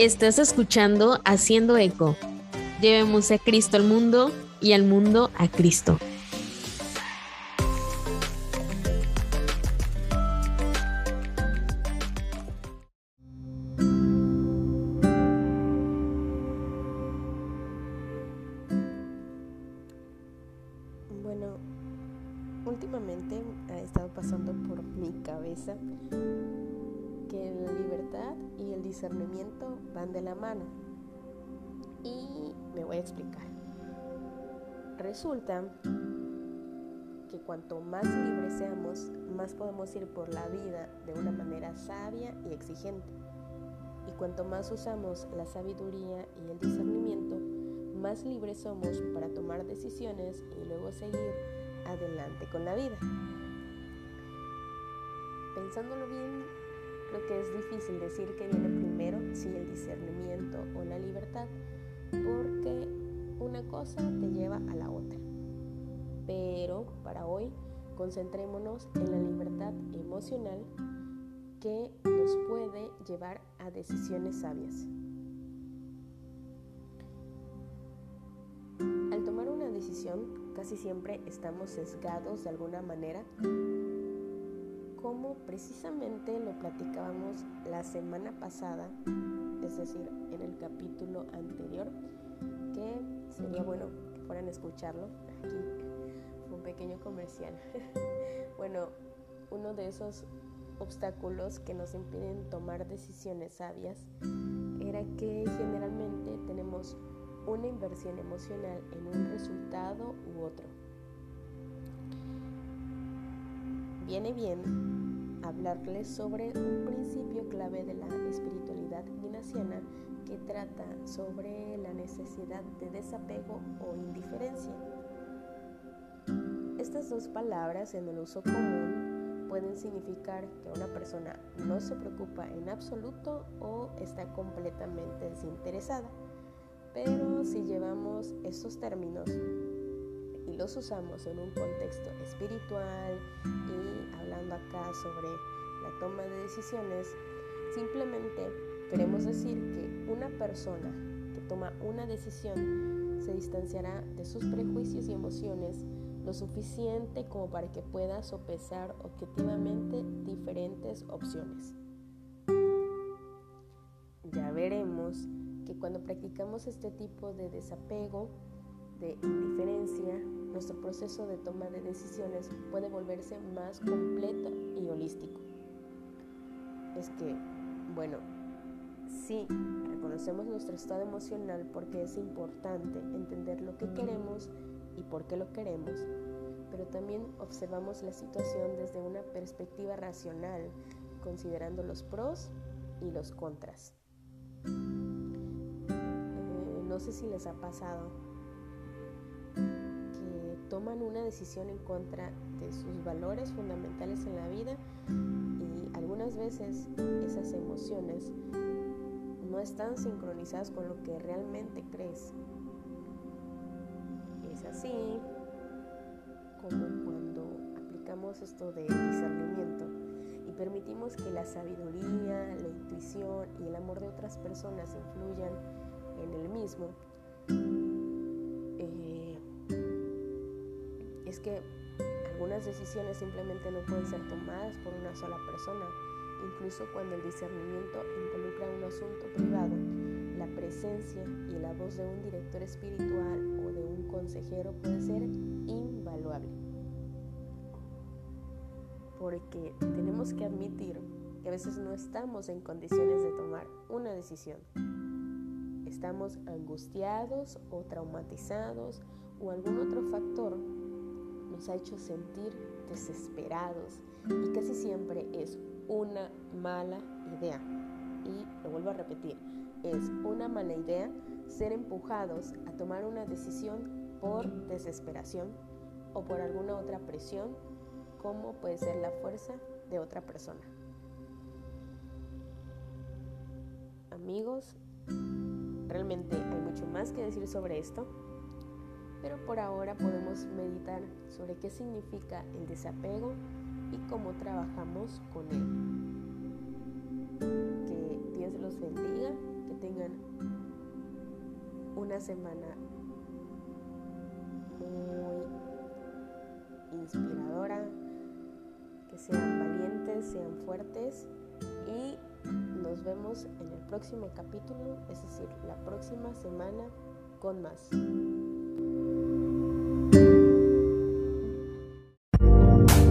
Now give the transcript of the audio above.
Estás escuchando Haciendo Eco. Llevemos a Cristo al mundo y al mundo a Cristo. Bueno, últimamente ha estado pasando por mi cabeza que la libertad y el discernimiento van de la mano. Y me voy a explicar. Resulta que cuanto más libres seamos, más podemos ir por la vida de una manera sabia y exigente. Y cuanto más usamos la sabiduría y el discernimiento, más libres somos para tomar decisiones y luego seguir adelante con la vida. Pensándolo bien, creo que es difícil decir que viene primero si el discernimiento o la libertad, porque una cosa te lleva a la otra. Pero para hoy, concentrémonos en la libertad emocional que nos puede llevar a decisiones sabias. Al tomar una decisión, casi siempre estamos sesgados de alguna manera, como precisamente lo platicábamos la semana pasada, es decir, en el capítulo anterior, que sería bueno que fueran a escucharlo. Aquí fue un pequeño comercial. bueno, uno de esos obstáculos que nos impiden tomar decisiones sabias era que generalmente tenemos una inversión emocional en un resultado u otro. Viene bien hablarles sobre un principio clave de la espiritualidad ignaciana que trata sobre la necesidad de desapego o indiferencia. Estas dos palabras en el uso común pueden significar que una persona no se preocupa en absoluto o está completamente desinteresada. Pero si llevamos estos términos y los usamos en un contexto espiritual y hablando acá sobre la toma de decisiones, simplemente queremos decir que una persona que toma una decisión se distanciará de sus prejuicios y emociones lo suficiente como para que pueda sopesar objetivamente diferentes opciones. Ya veremos que cuando practicamos este tipo de desapego, de indiferencia, nuestro proceso de toma de decisiones puede volverse más completo y holístico. Es que, bueno, sí, reconocemos nuestro estado emocional porque es importante entender lo que queremos y por qué lo queremos, pero también observamos la situación desde una perspectiva racional, considerando los pros y los contras. Eh, no sé si les ha pasado toman una decisión en contra de sus valores fundamentales en la vida y algunas veces esas emociones no están sincronizadas con lo que realmente crees. Es así como cuando aplicamos esto de discernimiento y permitimos que la sabiduría, la intuición y el amor de otras personas influyan en el mismo, es que algunas decisiones simplemente no pueden ser tomadas por una sola persona, incluso cuando el discernimiento involucra un asunto privado. La presencia y la voz de un director espiritual o de un consejero puede ser invaluable. Porque tenemos que admitir que a veces no estamos en condiciones de tomar una decisión. Estamos angustiados o traumatizados o algún otro factor nos ha hecho sentir desesperados y casi siempre es una mala idea. Y lo vuelvo a repetir, es una mala idea ser empujados a tomar una decisión por desesperación o por alguna otra presión como puede ser la fuerza de otra persona. Amigos, realmente hay mucho más que decir sobre esto, pero por ahora podemos meditar sobre qué significa el desapego y cómo trabajamos con él. Que Dios los bendiga, que tengan una semana muy inspiradora, que sean valientes, sean fuertes y nos vemos en el próximo capítulo, es decir, la próxima semana con más.